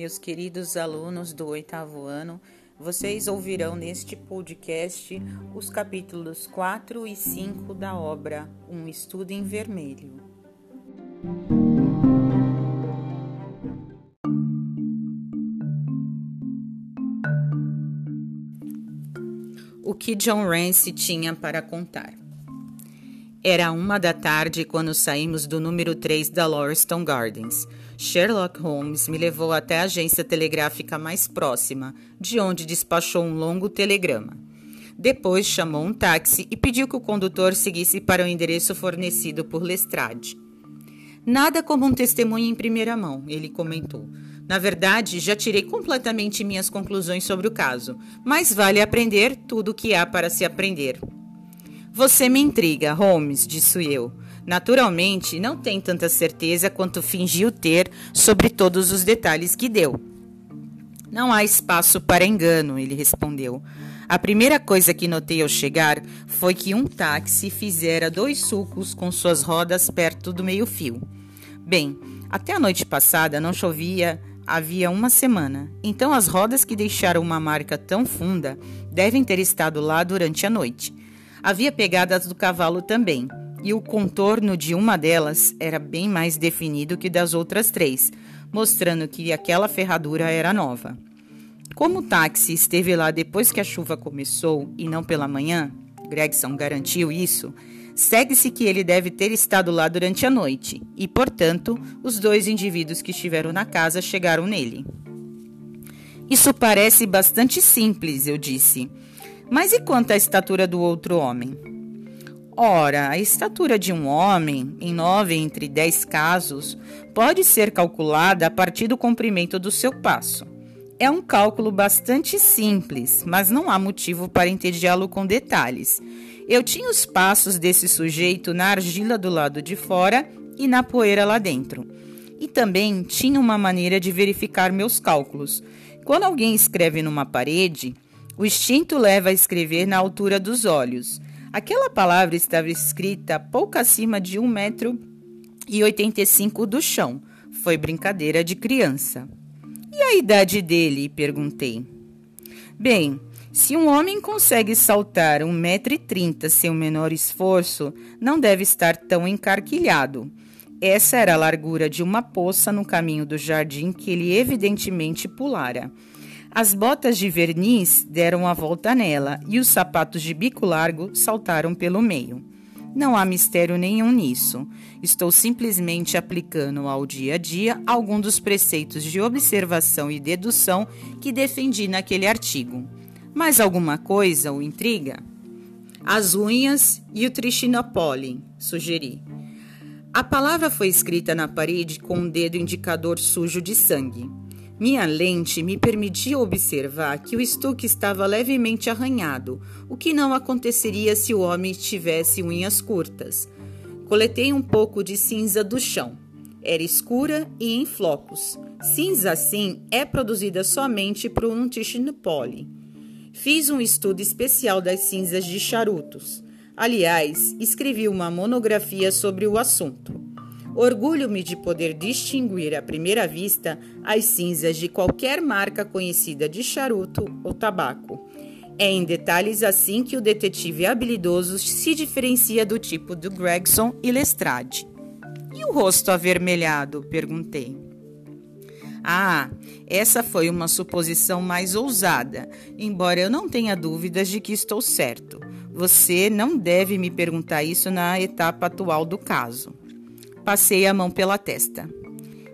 meus queridos alunos do oitavo ano, vocês ouvirão neste podcast os capítulos 4 e 5 da obra Um Estudo em Vermelho. O que John Rance tinha para contar. Era uma da tarde quando saímos do número 3 da Lauriston Gardens. Sherlock Holmes me levou até a agência telegráfica mais próxima, de onde despachou um longo telegrama. Depois chamou um táxi e pediu que o condutor seguisse para o endereço fornecido por Lestrade. Nada como um testemunho em primeira mão, ele comentou. Na verdade, já tirei completamente minhas conclusões sobre o caso, mas vale aprender tudo o que há para se aprender. Você me intriga, Holmes, disse eu. Naturalmente, não tem tanta certeza quanto fingiu ter sobre todos os detalhes que deu. Não há espaço para engano, ele respondeu. A primeira coisa que notei ao chegar foi que um táxi fizera dois sulcos com suas rodas perto do meio-fio. Bem, até a noite passada não chovia havia uma semana, então as rodas que deixaram uma marca tão funda devem ter estado lá durante a noite. Havia pegadas do cavalo também, e o contorno de uma delas era bem mais definido que das outras três, mostrando que aquela ferradura era nova. Como o táxi esteve lá depois que a chuva começou e não pela manhã, Gregson garantiu isso, segue-se que ele deve ter estado lá durante a noite e, portanto, os dois indivíduos que estiveram na casa chegaram nele. Isso parece bastante simples, eu disse. Mas e quanto à estatura do outro homem? Ora, a estatura de um homem, em nove entre dez casos, pode ser calculada a partir do comprimento do seu passo. É um cálculo bastante simples, mas não há motivo para entediá-lo com detalhes. Eu tinha os passos desse sujeito na argila do lado de fora e na poeira lá dentro. E também tinha uma maneira de verificar meus cálculos. Quando alguém escreve numa parede, o instinto leva a escrever na altura dos olhos. Aquela palavra estava escrita pouco acima de um metro e 85 do chão. Foi brincadeira de criança. E a idade dele? perguntei. Bem, se um homem consegue saltar um metro e trinta sem o menor esforço, não deve estar tão encarquilhado. Essa era a largura de uma poça no caminho do jardim que ele evidentemente pulara. As botas de verniz deram a volta nela e os sapatos de bico largo saltaram pelo meio. Não há mistério nenhum nisso. Estou simplesmente aplicando ao dia a dia algum dos preceitos de observação e dedução que defendi naquele artigo. Mais alguma coisa o intriga? As unhas e o trichinopóllen, sugeri. A palavra foi escrita na parede com um dedo indicador sujo de sangue. Minha lente me permitia observar que o estuque estava levemente arranhado, o que não aconteceria se o homem tivesse unhas curtas. Coletei um pouco de cinza do chão. Era escura e em flocos. Cinza assim é produzida somente por um Tichinopoli. Fiz um estudo especial das cinzas de charutos. Aliás, escrevi uma monografia sobre o assunto. Orgulho-me de poder distinguir à primeira vista as cinzas de qualquer marca conhecida de charuto ou tabaco. É em detalhes assim que o detetive habilidoso se diferencia do tipo do Gregson e Lestrade. E o rosto avermelhado? perguntei. Ah, essa foi uma suposição mais ousada, embora eu não tenha dúvidas de que estou certo. Você não deve me perguntar isso na etapa atual do caso. Passei a mão pela testa.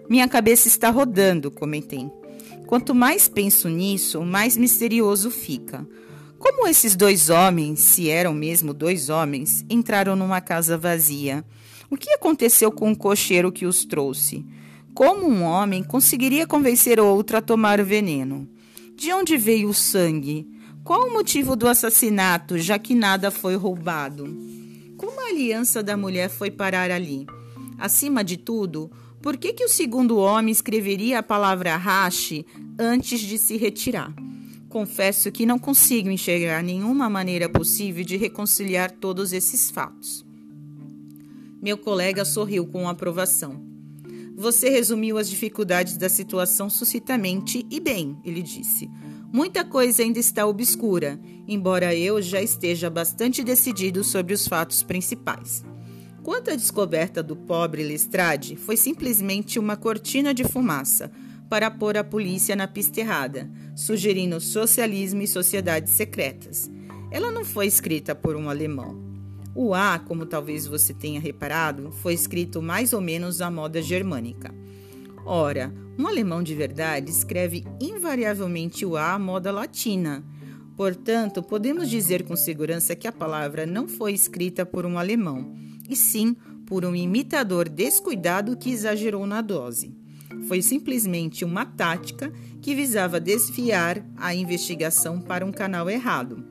Minha cabeça está rodando, comentei. Quanto mais penso nisso, mais misterioso fica. Como esses dois homens, se eram mesmo dois homens, entraram numa casa vazia? O que aconteceu com o cocheiro que os trouxe? Como um homem conseguiria convencer outro a tomar o veneno? De onde veio o sangue? Qual o motivo do assassinato, já que nada foi roubado? Como a aliança da mulher foi parar ali? Acima de tudo, por que, que o segundo homem escreveria a palavra rache antes de se retirar? Confesso que não consigo enxergar nenhuma maneira possível de reconciliar todos esses fatos. Meu colega sorriu com aprovação. Você resumiu as dificuldades da situação sucintamente e bem, ele disse. Muita coisa ainda está obscura, embora eu já esteja bastante decidido sobre os fatos principais. Quanto à descoberta do pobre Lestrade, foi simplesmente uma cortina de fumaça para pôr a polícia na pista errada, sugerindo socialismo e sociedades secretas. Ela não foi escrita por um alemão. O A, como talvez você tenha reparado, foi escrito mais ou menos à moda germânica. Ora, um alemão de verdade escreve invariavelmente o A à moda latina. Portanto, podemos dizer com segurança que a palavra não foi escrita por um alemão e sim por um imitador descuidado que exagerou na dose. Foi simplesmente uma tática que visava desviar a investigação para um canal errado.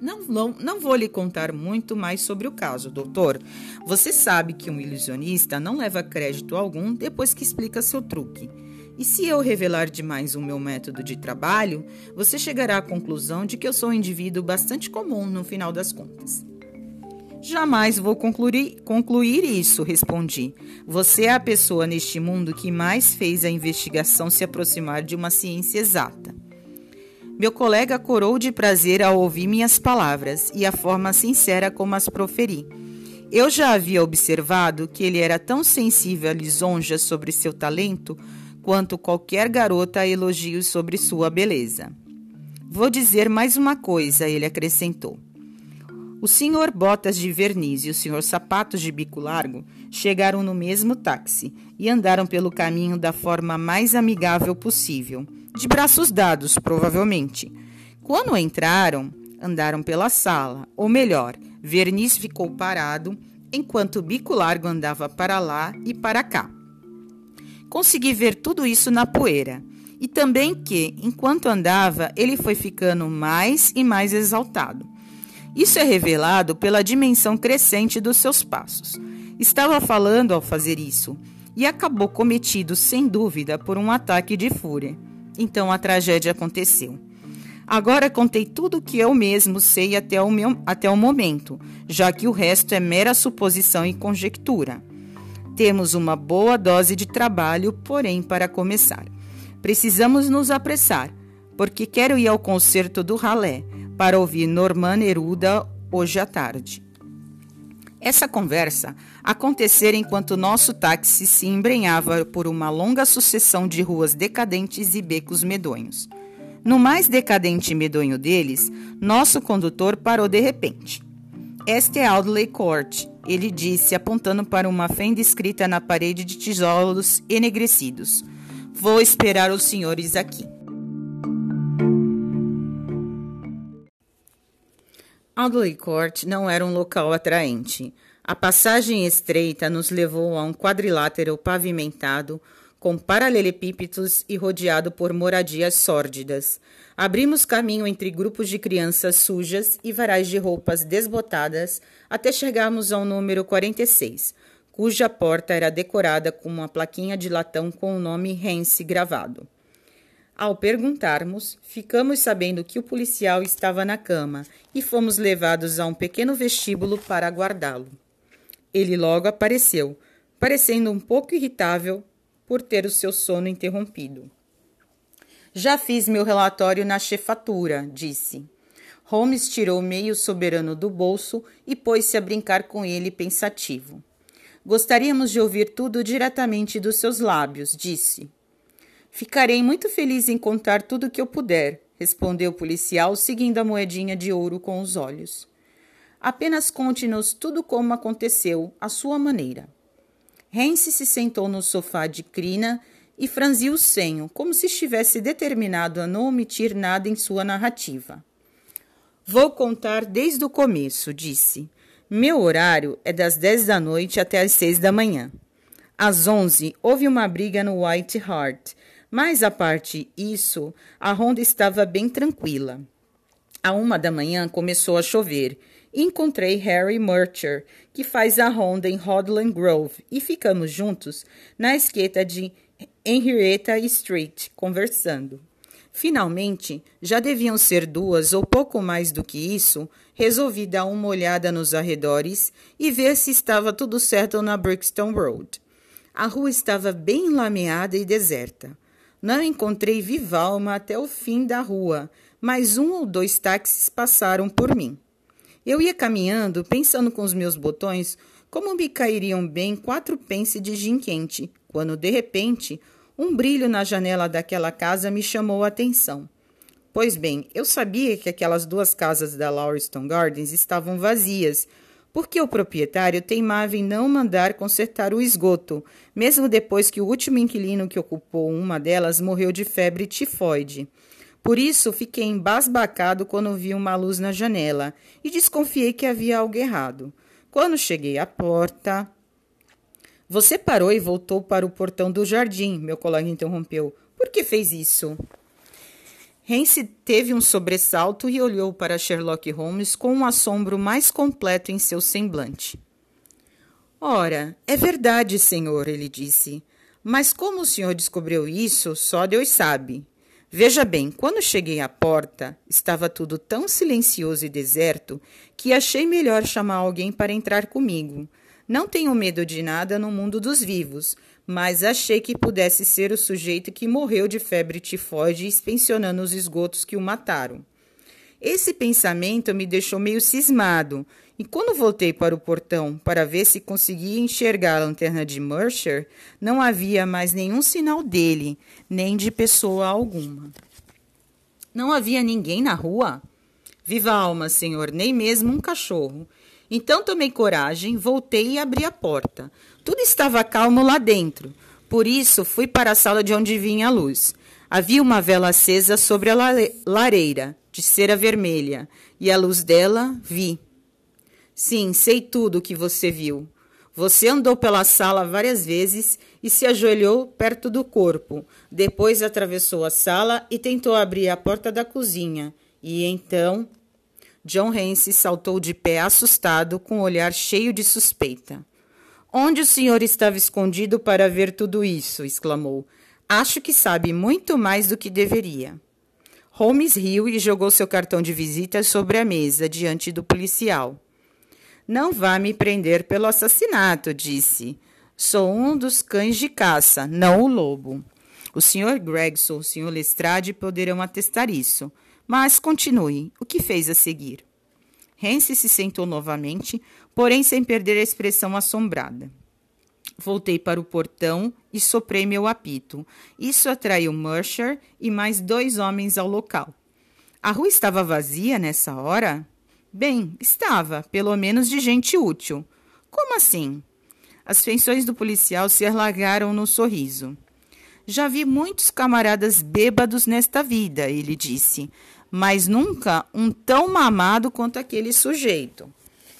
Não, não, não vou lhe contar muito mais sobre o caso, doutor. Você sabe que um ilusionista não leva crédito algum depois que explica seu truque. E se eu revelar demais o meu método de trabalho, você chegará à conclusão de que eu sou um indivíduo bastante comum no final das contas. Jamais vou concluir, concluir isso, respondi. Você é a pessoa neste mundo que mais fez a investigação se aproximar de uma ciência exata. Meu colega corou de prazer ao ouvir minhas palavras e a forma sincera como as proferi. Eu já havia observado que ele era tão sensível a lisonjas sobre seu talento quanto qualquer garota a elogios sobre sua beleza. Vou dizer mais uma coisa, ele acrescentou. O senhor Botas de Verniz e o senhor Sapatos de Bico Largo chegaram no mesmo táxi e andaram pelo caminho da forma mais amigável possível, de braços dados, provavelmente. Quando entraram, andaram pela sala, ou melhor, Verniz ficou parado enquanto Bico Largo andava para lá e para cá. Consegui ver tudo isso na poeira. E também que, enquanto andava, ele foi ficando mais e mais exaltado. Isso é revelado pela dimensão crescente dos seus passos. Estava falando ao fazer isso e acabou cometido, sem dúvida, por um ataque de fúria. Então a tragédia aconteceu. Agora contei tudo o que eu mesmo sei até o, meu, até o momento, já que o resto é mera suposição e conjectura. Temos uma boa dose de trabalho, porém, para começar. Precisamos nos apressar, porque quero ir ao concerto do ralé para ouvir Norman Neruda hoje à tarde. Essa conversa acontecera enquanto nosso táxi se embrenhava por uma longa sucessão de ruas decadentes e becos medonhos. No mais decadente e medonho deles, nosso condutor parou de repente. Esta é Audley Court, ele disse, apontando para uma fenda escrita na parede de tijolos enegrecidos. Vou esperar os senhores aqui. Audley Court não era um local atraente. A passagem estreita nos levou a um quadrilátero pavimentado com paralelepípedos e rodeado por moradias sórdidas. Abrimos caminho entre grupos de crianças sujas e varais de roupas desbotadas até chegarmos ao número 46, cuja porta era decorada com uma plaquinha de latão com o nome Hence gravado. Ao perguntarmos, ficamos sabendo que o policial estava na cama e fomos levados a um pequeno vestíbulo para aguardá-lo. Ele logo apareceu, parecendo um pouco irritável por ter o seu sono interrompido. Já fiz meu relatório na chefatura, disse. Holmes tirou meio soberano do bolso e pôs-se a brincar com ele pensativo. Gostaríamos de ouvir tudo diretamente dos seus lábios, disse. Ficarei muito feliz em contar tudo o que eu puder, respondeu o policial, seguindo a moedinha de ouro com os olhos. Apenas conte-nos tudo como aconteceu, à sua maneira. Hence se sentou no sofá de crina e franziu o senho, como se estivesse determinado a não omitir nada em sua narrativa. Vou contar desde o começo, disse. Meu horário é das dez da noite até as seis da manhã. Às onze, houve uma briga no White Hart mas, a parte isso, a ronda estava bem tranquila. À uma da manhã começou a chover. Encontrei Harry Murcher, que faz a ronda em Hodland Grove, e ficamos juntos na esqueta de Henrietta Street, conversando. Finalmente, já deviam ser duas ou pouco mais do que isso, resolvi dar uma olhada nos arredores e ver se estava tudo certo na Brixton Road. A rua estava bem lameada e deserta. Não encontrei viva alma até o fim da rua, mas um ou dois táxis passaram por mim. Eu ia caminhando, pensando com os meus botões como me cairiam bem quatro pence de gin quente, quando de repente um brilho na janela daquela casa me chamou a atenção. Pois bem, eu sabia que aquelas duas casas da Lauriston Gardens estavam vazias, porque o proprietário teimava em não mandar consertar o esgoto, mesmo depois que o último inquilino que ocupou uma delas morreu de febre tifoide. Por isso, fiquei embasbacado quando vi uma luz na janela e desconfiei que havia algo errado. Quando cheguei à porta. Você parou e voltou para o portão do jardim, meu colega interrompeu. Por que fez isso? Hance teve um sobressalto e olhou para Sherlock Holmes com um assombro mais completo em seu semblante. Ora, é verdade, senhor, ele disse. Mas como o senhor descobriu isso, só Deus sabe. Veja bem, quando cheguei à porta, estava tudo tão silencioso e deserto que achei melhor chamar alguém para entrar comigo. Não tenho medo de nada no mundo dos vivos, mas achei que pudesse ser o sujeito que morreu de febre tifoide inspecionando os esgotos que o mataram. Esse pensamento me deixou meio cismado, e quando voltei para o portão para ver se conseguia enxergar a lanterna de Mercer, não havia mais nenhum sinal dele, nem de pessoa alguma. Não havia ninguém na rua? Viva alma, senhor, nem mesmo um cachorro. Então tomei coragem, voltei e abri a porta. Tudo estava calmo lá dentro. Por isso fui para a sala de onde vinha a luz. Havia uma vela acesa sobre a lareira de cera vermelha, e a luz dela vi. Sim, sei tudo o que você viu. Você andou pela sala várias vezes e se ajoelhou perto do corpo. Depois atravessou a sala e tentou abrir a porta da cozinha. E então. John Rance saltou de pé assustado, com um olhar cheio de suspeita. Onde o senhor estava escondido para ver tudo isso? exclamou. Acho que sabe muito mais do que deveria. Holmes riu e jogou seu cartão de visita sobre a mesa, diante do policial. Não vá me prender pelo assassinato, disse. Sou um dos cães de caça, não o lobo. O Sr. Gregson e o Sr. Lestrade poderão atestar isso. Mas continue. O que fez a seguir? Hance se sentou novamente, porém sem perder a expressão assombrada. Voltei para o portão e soprei meu apito. Isso atraiu Mercer e mais dois homens ao local. A rua estava vazia nessa hora? Bem, estava, pelo menos de gente útil. Como assim? As feições do policial se alargaram no sorriso. Já vi muitos camaradas bêbados nesta vida, ele disse, mas nunca um tão mamado quanto aquele sujeito.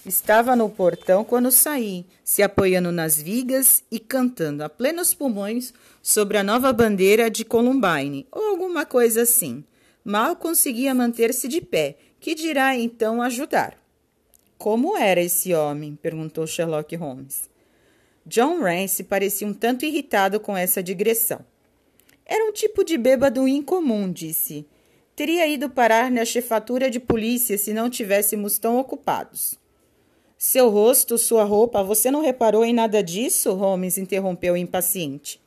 Estava no portão quando saí, se apoiando nas vigas e cantando a plenos pulmões sobre a nova bandeira de Columbine, ou alguma coisa assim. Mal conseguia manter-se de pé, que dirá então ajudar. Como era esse homem? perguntou Sherlock Holmes. John Rance parecia um tanto irritado com essa digressão. Era um tipo de bêbado incomum, disse. Teria ido parar na chefatura de polícia se não tivéssemos tão ocupados. Seu rosto, sua roupa, você não reparou em nada disso? Holmes interrompeu impaciente.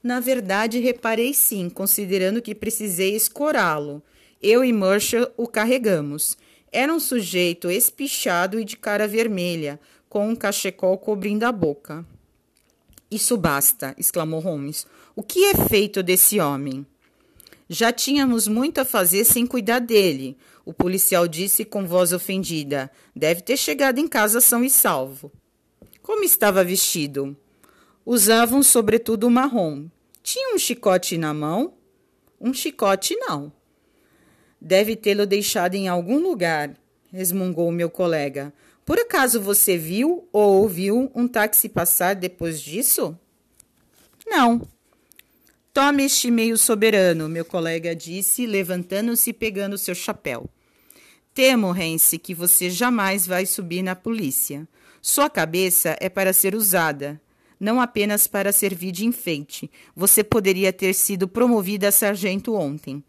Na verdade, reparei sim, considerando que precisei escorá-lo. Eu e Mercer o carregamos. Era um sujeito espichado e de cara vermelha, com um cachecol cobrindo a boca. Isso basta, exclamou Holmes. O que é feito desse homem? Já tínhamos muito a fazer sem cuidar dele. O policial disse com voz ofendida. Deve ter chegado em casa são e salvo. Como estava vestido? Usava um sobretudo marrom. Tinha um chicote na mão? Um chicote não. Deve tê-lo deixado em algum lugar, resmungou meu colega. Por acaso você viu ou ouviu um táxi passar depois disso? Não. Tome este meio soberano, meu colega disse, levantando-se e pegando seu chapéu. Temo, Rance, que você jamais vai subir na polícia. Sua cabeça é para ser usada, não apenas para servir de enfeite. Você poderia ter sido promovida a sargento ontem.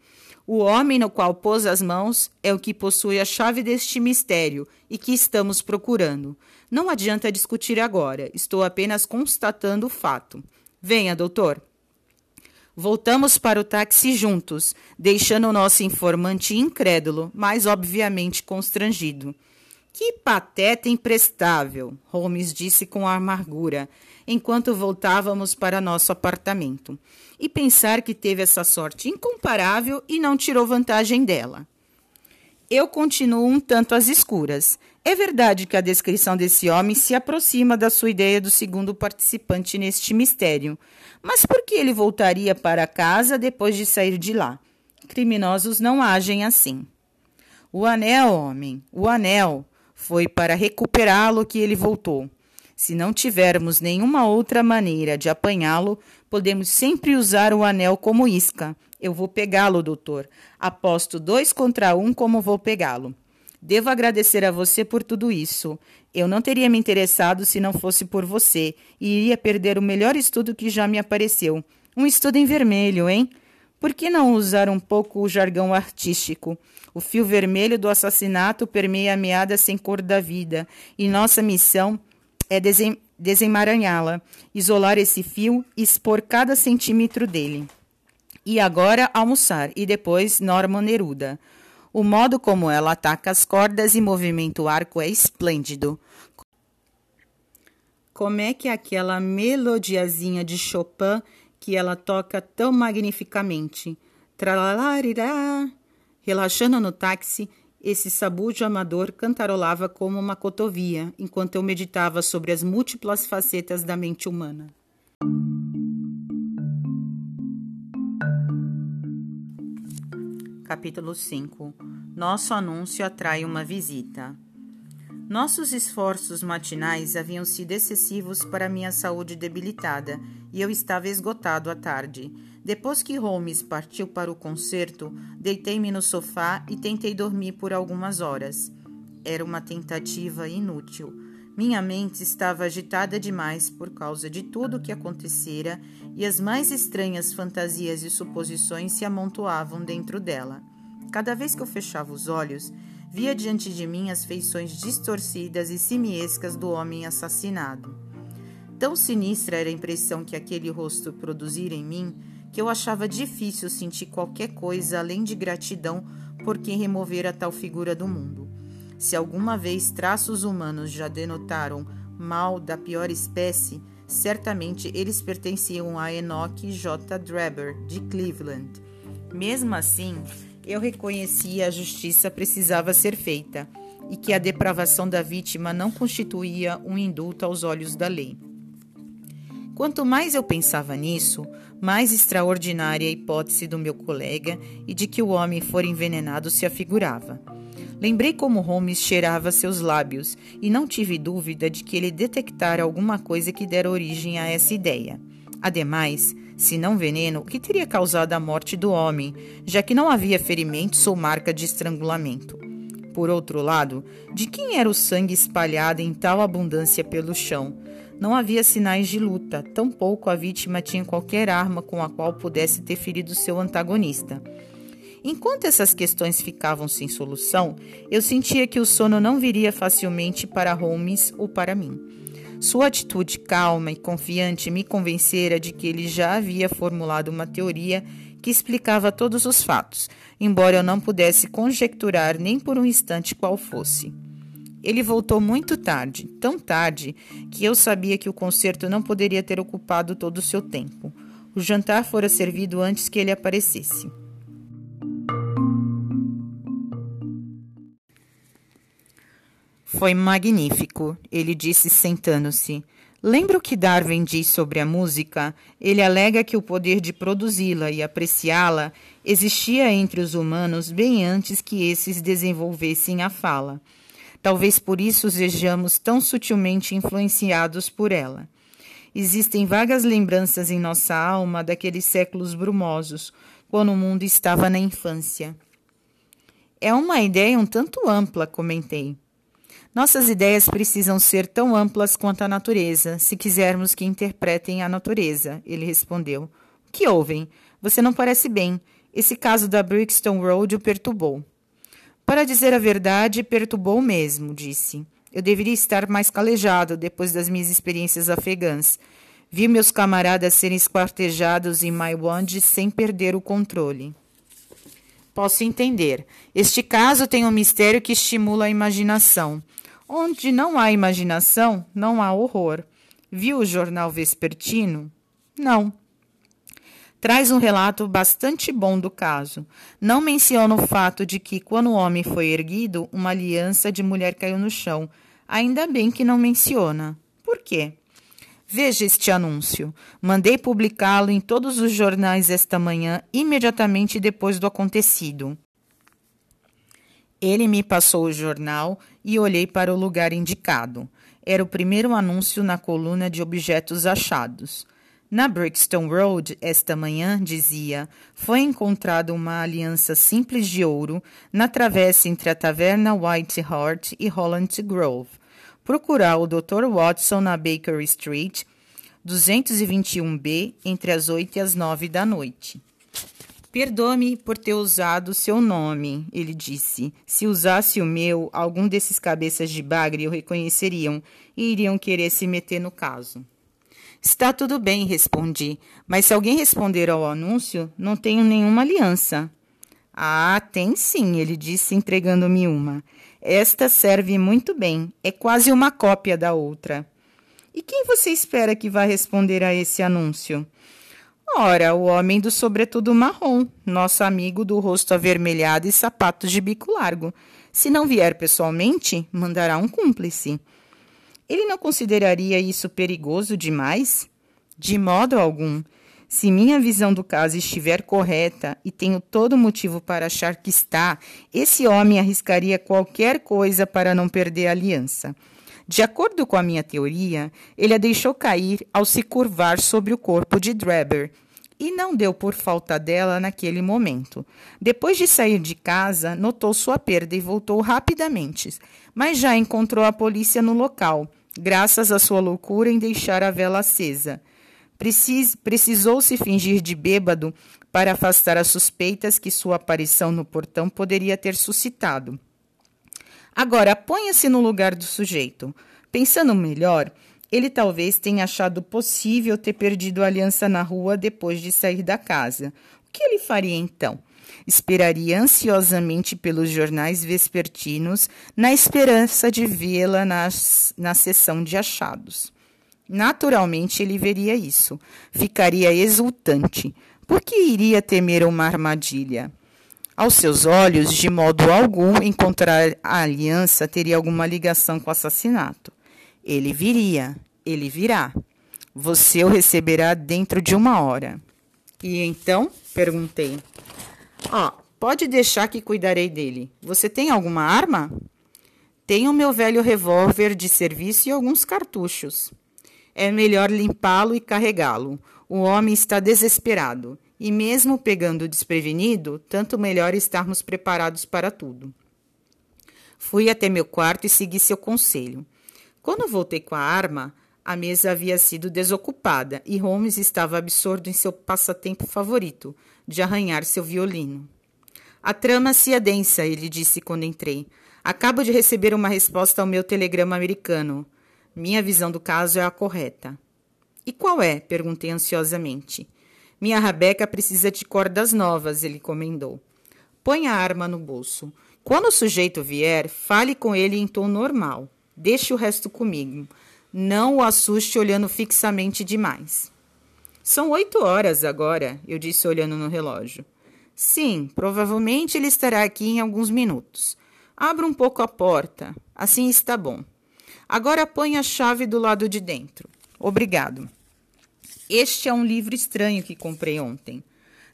O homem no qual pôs as mãos é o que possui a chave deste mistério e que estamos procurando. Não adianta discutir agora, estou apenas constatando o fato. Venha, doutor. Voltamos para o táxi juntos, deixando o nosso informante incrédulo, mas obviamente constrangido. Que pateta imprestável, Holmes disse com amargura, enquanto voltávamos para nosso apartamento. E pensar que teve essa sorte incomparável e não tirou vantagem dela. Eu continuo um tanto às escuras. É verdade que a descrição desse homem se aproxima da sua ideia do segundo participante neste mistério. Mas por que ele voltaria para casa depois de sair de lá? Criminosos não agem assim. O anel, homem, o anel. Foi para recuperá-lo que ele voltou. Se não tivermos nenhuma outra maneira de apanhá-lo, podemos sempre usar o anel como isca. Eu vou pegá-lo, doutor. Aposto dois contra um como vou pegá-lo. Devo agradecer a você por tudo isso. Eu não teria me interessado se não fosse por você, e iria perder o melhor estudo que já me apareceu. Um estudo em vermelho, hein? Por que não usar um pouco o jargão artístico? O fio vermelho do assassinato permeia a meada sem cor da vida, e nossa missão é desem desemaranhá-la, isolar esse fio e expor cada centímetro dele. E agora almoçar, e depois Norma Neruda. O modo como ela ataca as cordas e movimenta o arco é esplêndido. Como é que é aquela melodiazinha de Chopin que ela toca tão magnificamente? Tralalarira. Relaxando no táxi, esse sabujo amador cantarolava como uma cotovia, enquanto eu meditava sobre as múltiplas facetas da mente humana. Capítulo 5 Nosso anúncio atrai uma visita. Nossos esforços matinais haviam sido excessivos para minha saúde debilitada e eu estava esgotado à tarde. Depois que Holmes partiu para o concerto, deitei-me no sofá e tentei dormir por algumas horas. Era uma tentativa inútil. Minha mente estava agitada demais por causa de tudo o que acontecera e as mais estranhas fantasias e suposições se amontoavam dentro dela. Cada vez que eu fechava os olhos, via diante de mim as feições distorcidas e simiescas do homem assassinado. Tão sinistra era a impressão que aquele rosto produzira em mim que eu achava difícil sentir qualquer coisa além de gratidão por quem removera tal figura do mundo. Se alguma vez traços humanos já denotaram mal da pior espécie, certamente eles pertenciam a Enoch J. Drebber, de Cleveland. Mesmo assim, eu reconhecia a justiça precisava ser feita e que a depravação da vítima não constituía um indulto aos olhos da lei. Quanto mais eu pensava nisso, mais extraordinária a hipótese do meu colega e de que o homem fora envenenado se afigurava. Lembrei como Holmes cheirava seus lábios e não tive dúvida de que ele detectara alguma coisa que dera origem a essa ideia. Ademais, se não veneno, o que teria causado a morte do homem, já que não havia ferimentos ou marca de estrangulamento? Por outro lado, de quem era o sangue espalhado em tal abundância pelo chão? Não havia sinais de luta, tampouco a vítima tinha qualquer arma com a qual pudesse ter ferido seu antagonista. Enquanto essas questões ficavam sem solução, eu sentia que o sono não viria facilmente para Holmes ou para mim. Sua atitude calma e confiante me convencera de que ele já havia formulado uma teoria que explicava todos os fatos, embora eu não pudesse conjecturar nem por um instante qual fosse. Ele voltou muito tarde, tão tarde que eu sabia que o concerto não poderia ter ocupado todo o seu tempo. O jantar fora servido antes que ele aparecesse. Foi magnífico, ele disse sentando-se. Lembra o que Darwin diz sobre a música? Ele alega que o poder de produzi-la e apreciá-la existia entre os humanos bem antes que esses desenvolvessem a fala. Talvez por isso sejamos tão sutilmente influenciados por ela. Existem vagas lembranças em nossa alma daqueles séculos brumosos, quando o mundo estava na infância. É uma ideia um tanto ampla, comentei. Nossas ideias precisam ser tão amplas quanto a natureza, se quisermos que interpretem a natureza, ele respondeu. O que ouvem? Você não parece bem. Esse caso da Brixton Road o perturbou. Para dizer a verdade, perturbou mesmo, disse. Eu deveria estar mais calejado depois das minhas experiências afegãs. Vi meus camaradas serem esquartejados em Maiwand sem perder o controle. Posso entender. Este caso tem um mistério que estimula a imaginação. Onde não há imaginação, não há horror. Viu o jornal vespertino? Não. Traz um relato bastante bom do caso. Não menciona o fato de que, quando o homem foi erguido, uma aliança de mulher caiu no chão. Ainda bem que não menciona. Por quê? Veja este anúncio. Mandei publicá-lo em todos os jornais esta manhã, imediatamente depois do acontecido. Ele me passou o jornal e olhei para o lugar indicado. Era o primeiro anúncio na coluna de objetos achados. Na Brixton Road, esta manhã, dizia, foi encontrada uma aliança simples de ouro na travessa entre a taverna White Hart e Holland Grove procurar o Dr. Watson na Baker Street, 221B, entre as 8 e as 9 da noite. Perdoe-me por ter usado seu nome, ele disse. Se usasse o meu, algum desses cabeças de bagre o reconheceriam e iriam querer se meter no caso. Está tudo bem, respondi, mas se alguém responder ao anúncio, não tenho nenhuma aliança. Ah, tem sim, ele disse, entregando-me uma. Esta serve muito bem, é quase uma cópia da outra. E quem você espera que vá responder a esse anúncio? Ora, o homem do sobretudo marrom, nosso amigo do rosto avermelhado e sapatos de bico largo. Se não vier pessoalmente, mandará um cúmplice. Ele não consideraria isso perigoso demais? De modo algum. Se minha visão do caso estiver correta, e tenho todo motivo para achar que está, esse homem arriscaria qualquer coisa para não perder a aliança. De acordo com a minha teoria, ele a deixou cair ao se curvar sobre o corpo de Drebber e não deu por falta dela naquele momento. Depois de sair de casa, notou sua perda e voltou rapidamente, mas já encontrou a polícia no local, graças à sua loucura em deixar a vela acesa. Precis, precisou se fingir de bêbado para afastar as suspeitas que sua aparição no portão poderia ter suscitado. Agora, ponha-se no lugar do sujeito. Pensando melhor, ele talvez tenha achado possível ter perdido a aliança na rua depois de sair da casa. O que ele faria então? Esperaria ansiosamente pelos jornais vespertinos, na esperança de vê-la na sessão de achados. Naturalmente ele veria isso. Ficaria exultante. Por que iria temer uma armadilha? Aos seus olhos, de modo algum, encontrar a aliança teria alguma ligação com o assassinato. Ele viria, ele virá. Você o receberá dentro de uma hora. E então? perguntei. Ó, oh, pode deixar que cuidarei dele. Você tem alguma arma? Tenho meu velho revólver de serviço e alguns cartuchos. É melhor limpá-lo e carregá-lo. O homem está desesperado. E mesmo pegando desprevenido, tanto melhor estarmos preparados para tudo. Fui até meu quarto e segui seu conselho. Quando voltei com a arma, a mesa havia sido desocupada e Holmes estava absorto em seu passatempo favorito, de arranhar seu violino. A trama se adensa, ele disse quando entrei. Acabo de receber uma resposta ao meu telegrama americano. Minha visão do caso é a correta. E qual é? perguntei ansiosamente. Minha rabeca precisa de cordas novas, ele comendou. Põe a arma no bolso. Quando o sujeito vier, fale com ele em tom normal. Deixe o resto comigo. Não o assuste olhando fixamente demais. São oito horas agora, eu disse olhando no relógio. Sim, provavelmente ele estará aqui em alguns minutos. Abra um pouco a porta. Assim está bom. Agora põe a chave do lado de dentro. Obrigado. Este é um livro estranho que comprei ontem.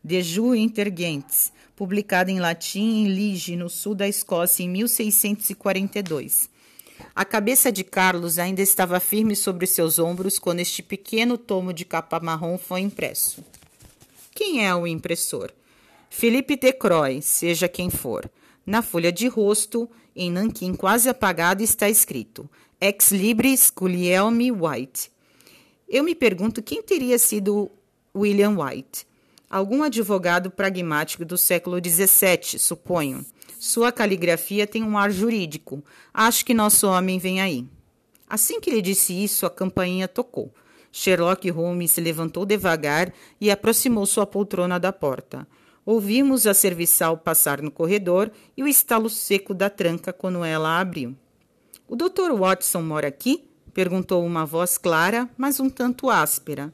De Ju Intergentes, publicado em latim em Lige, no sul da Escócia, em 1642. A cabeça de Carlos ainda estava firme sobre seus ombros quando este pequeno tomo de capa marrom foi impresso. Quem é o impressor? Felipe de Croix, seja quem for. Na folha de rosto, em nanquim quase apagado, está escrito: Ex libris Guglielm White. Eu me pergunto quem teria sido William White. Algum advogado pragmático do século XVII, suponho. Sua caligrafia tem um ar jurídico. Acho que nosso homem vem aí. Assim que ele disse isso, a campainha tocou. Sherlock Holmes se levantou devagar e aproximou sua poltrona da porta. Ouvimos a serviçal passar no corredor e o estalo seco da tranca quando ela abriu. O Dr. Watson mora aqui? Perguntou uma voz clara, mas um tanto áspera.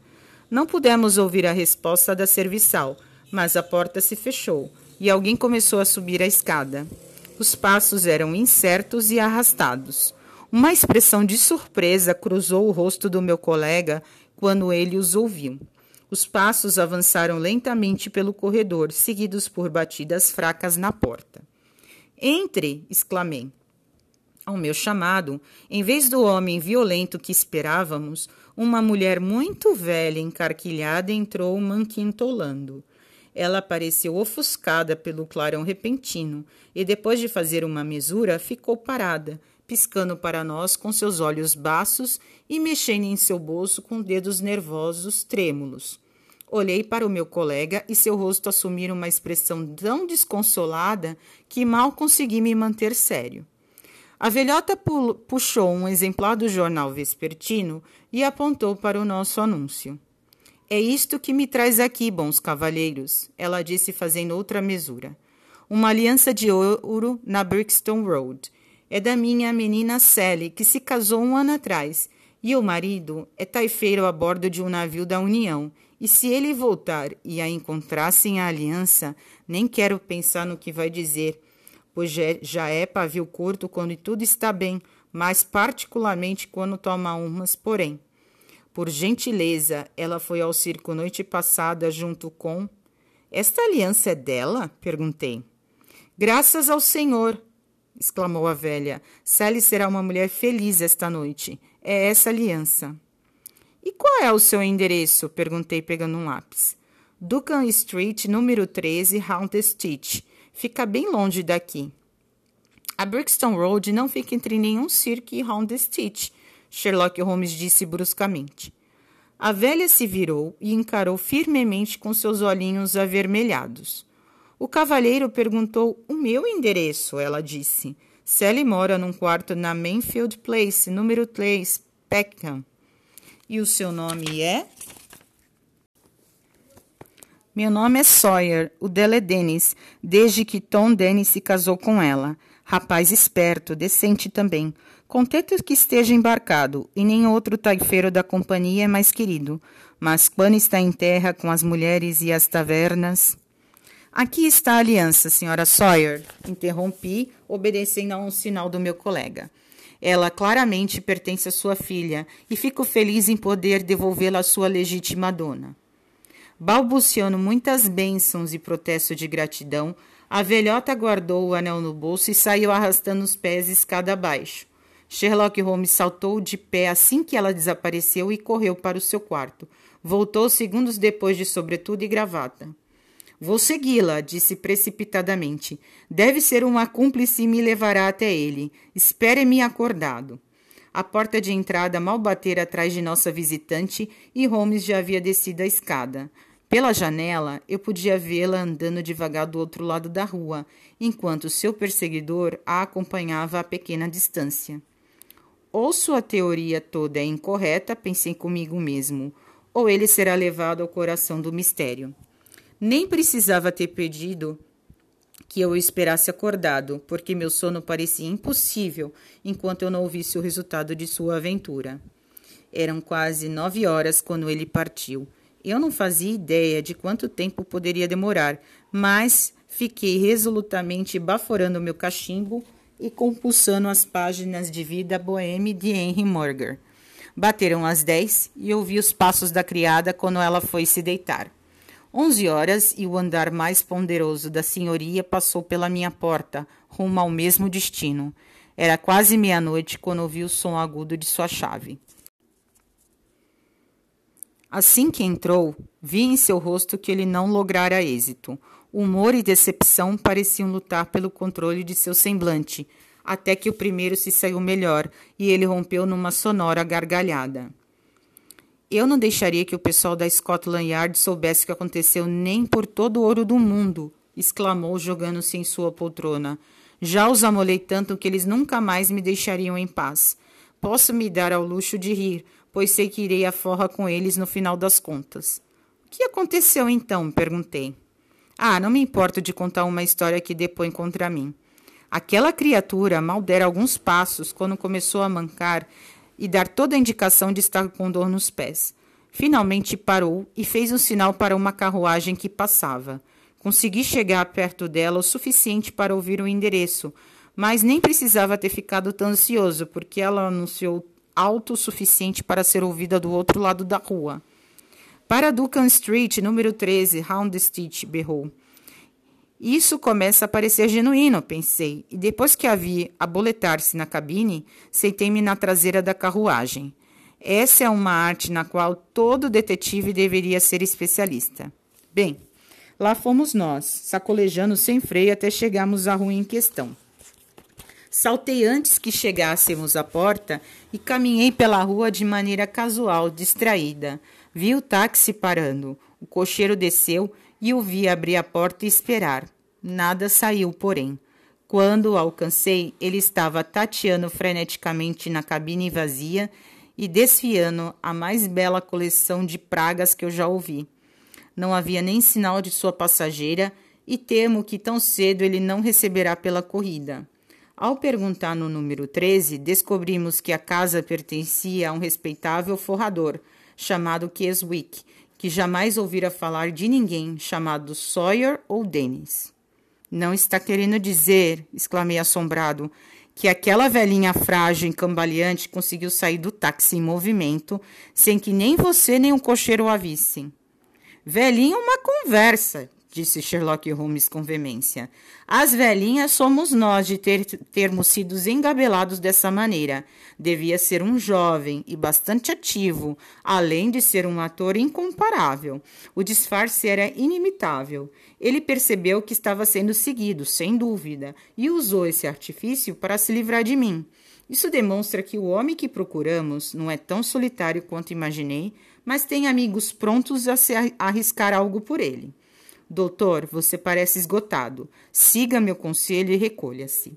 Não pudemos ouvir a resposta da serviçal, mas a porta se fechou e alguém começou a subir a escada. Os passos eram incertos e arrastados. Uma expressão de surpresa cruzou o rosto do meu colega quando ele os ouviu. Os passos avançaram lentamente pelo corredor, seguidos por batidas fracas na porta. Entre! exclamei. Ao meu chamado, em vez do homem violento que esperávamos, uma mulher muito velha, encarquilhada, entrou manquintolando. Ela pareceu ofuscada pelo clarão repentino e, depois de fazer uma mesura, ficou parada, piscando para nós com seus olhos baços e mexendo em seu bolso com dedos nervosos trêmulos. Olhei para o meu colega e seu rosto assumiu uma expressão tão desconsolada que mal consegui me manter sério. A velhota puxou um exemplar do jornal vespertino e apontou para o nosso anúncio. É isto que me traz aqui, bons cavalheiros, ela disse fazendo outra mesura. Uma aliança de ouro na Brixton Road. É da minha menina Sally, que se casou um ano atrás, e o marido é taifeiro a bordo de um navio da União. E se ele voltar e a encontrar sem a aliança, nem quero pensar no que vai dizer, pois já é pavio curto quando tudo está bem, mas particularmente quando toma umas, porém. Por gentileza, ela foi ao circo noite passada junto com. Esta aliança é dela? perguntei. Graças ao Senhor! exclamou a velha. Sally será uma mulher feliz esta noite. É essa aliança. E qual é o seu endereço? perguntei, pegando um lápis. Duncan Street, número 13, Haunted Fica bem longe daqui. A Brixton Road não fica entre nenhum circo e Haunted Sherlock Holmes disse bruscamente. A velha se virou e encarou firmemente com seus olhinhos avermelhados. O cavalheiro perguntou o meu endereço, ela disse. Sally mora num quarto na Mainfield Place, número 3, Peckham. E o seu nome é? Meu nome é Sawyer, o dela é Dennis, desde que Tom Dennis se casou com ela. Rapaz esperto, decente também. Contento que esteja embarcado, e nem outro taifeiro da companhia é mais querido. Mas quando está em terra com as mulheres e as tavernas. Aqui está a aliança, senhora Sawyer, interrompi, obedecendo a um sinal do meu colega. Ela claramente pertence à sua filha e fico feliz em poder devolvê-la à sua legítima dona. Balbuciando muitas bênçãos e protestos de gratidão, a velhota guardou o anel no bolso e saiu arrastando os pés escada abaixo. Sherlock Holmes saltou de pé assim que ela desapareceu e correu para o seu quarto. Voltou segundos depois de sobretudo e gravata. Vou segui-la, disse precipitadamente. Deve ser uma cúmplice e me levará até ele. Espere-me acordado. A porta de entrada mal batera atrás de nossa visitante e Holmes já havia descido a escada. Pela janela, eu podia vê-la andando devagar do outro lado da rua, enquanto seu perseguidor a acompanhava a pequena distância. Ou sua teoria toda é incorreta, pensei comigo mesmo, ou ele será levado ao coração do mistério. Nem precisava ter pedido que eu esperasse acordado, porque meu sono parecia impossível enquanto eu não ouvisse o resultado de sua aventura. Eram quase nove horas quando ele partiu. Eu não fazia ideia de quanto tempo poderia demorar, mas fiquei resolutamente baforando meu cachimbo e compulsando as páginas de vida boêmia de Henry Morgan. Bateram as dez e ouvi os passos da criada quando ela foi se deitar. Onze horas e o andar mais ponderoso da senhoria passou pela minha porta, rumo ao mesmo destino. Era quase meia-noite quando ouvi o som agudo de sua chave. Assim que entrou, vi em seu rosto que ele não lograra êxito. Humor e decepção pareciam lutar pelo controle de seu semblante, até que o primeiro se saiu melhor e ele rompeu numa sonora gargalhada. Eu não deixaria que o pessoal da Scotland Yard soubesse o que aconteceu nem por todo o ouro do mundo, exclamou, jogando-se em sua poltrona. Já os amolei tanto que eles nunca mais me deixariam em paz. Posso me dar ao luxo de rir, pois sei que irei à forra com eles no final das contas. O que aconteceu então? perguntei. Ah, não me importo de contar uma história que depõe contra mim. Aquela criatura mal dera alguns passos quando começou a mancar e dar toda a indicação de estar com dor nos pés. Finalmente parou e fez um sinal para uma carruagem que passava. Consegui chegar perto dela o suficiente para ouvir o endereço, mas nem precisava ter ficado tão ansioso, porque ela anunciou alto o suficiente para ser ouvida do outro lado da rua. Para Duncan Street, número 13, Houndstitch, berrou. Isso começa a parecer genuíno, pensei, e depois que a vi aboletar-se na cabine, sentei-me na traseira da carruagem. Essa é uma arte na qual todo detetive deveria ser especialista. Bem, lá fomos nós, sacolejando sem freio até chegarmos à rua em questão. Saltei antes que chegássemos à porta e caminhei pela rua de maneira casual, distraída. Vi o táxi parando. O cocheiro desceu e o vi abrir a porta e esperar. Nada saiu, porém. Quando o alcancei, ele estava tateando freneticamente na cabine vazia e desfiando a mais bela coleção de pragas que eu já ouvi. Não havia nem sinal de sua passageira e temo que tão cedo ele não receberá pela corrida. Ao perguntar no número 13, descobrimos que a casa pertencia a um respeitável forrador chamado Keswick, que jamais ouvira falar de ninguém chamado Sawyer ou Dennis. Não está querendo dizer, exclamei assombrado, que aquela velhinha frágil e cambaleante conseguiu sair do táxi em movimento sem que nem você nem o cocheiro a vissem. Velhinha, uma conversa, disse Sherlock Holmes com veemência. As velhinhas somos nós de ter, termos sido engabelados dessa maneira. Devia ser um jovem e bastante ativo, além de ser um ator incomparável. O disfarce era inimitável. Ele percebeu que estava sendo seguido, sem dúvida, e usou esse artifício para se livrar de mim. Isso demonstra que o homem que procuramos não é tão solitário quanto imaginei, mas tem amigos prontos a se arriscar algo por ele. Doutor, você parece esgotado. Siga meu conselho e recolha-se.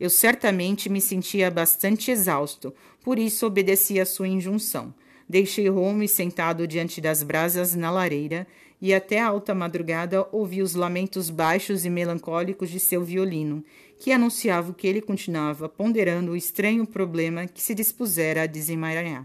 Eu certamente me sentia bastante exausto, por isso obedeci à sua injunção. Deixei Holmes sentado diante das brasas na lareira e até a alta madrugada ouvi os lamentos baixos e melancólicos de seu violino, que anunciavam que ele continuava ponderando o estranho problema que se dispusera a desemaranhar.